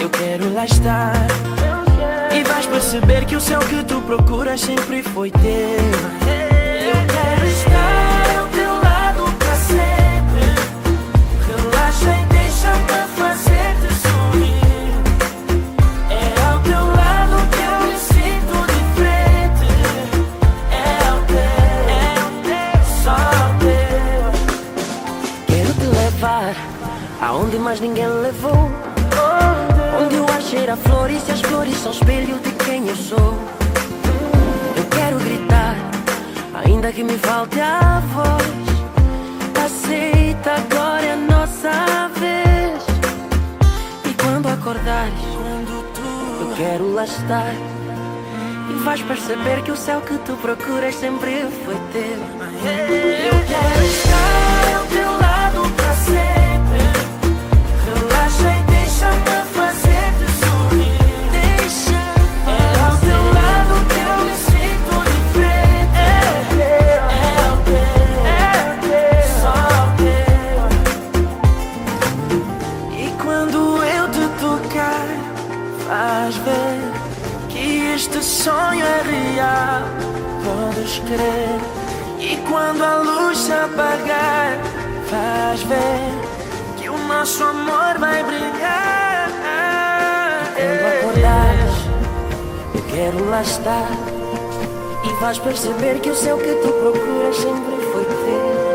eu quero lá estar. E vais perceber que o céu que tu procuras sempre foi teu. Eu quero estar ao teu lado pra sempre. Relaxa e deixa-me fazer-te sorrir. É ao teu lado que eu me sinto diferente. É ao teu, é ao teu, só ao teu. Quero te levar aonde mais ninguém levou. Onde o ar cheira flores e as flores são espelho de quem eu sou. Eu quero gritar, ainda que me falte a voz. Aceita, agora é nossa vez. E quando acordares, eu quero lá estar. E vais perceber que o céu que tu procuras sempre foi teu. Faz ver que este sonho é real. Podes crer. E quando a luz se apagar, faz ver que o nosso amor vai brilhar. Quando acordares, eu quero lá estar. E vais perceber que o céu que tu procuras sempre foi teu.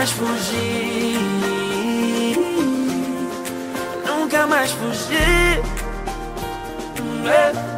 mais fugir. Nunca mais fugir. É.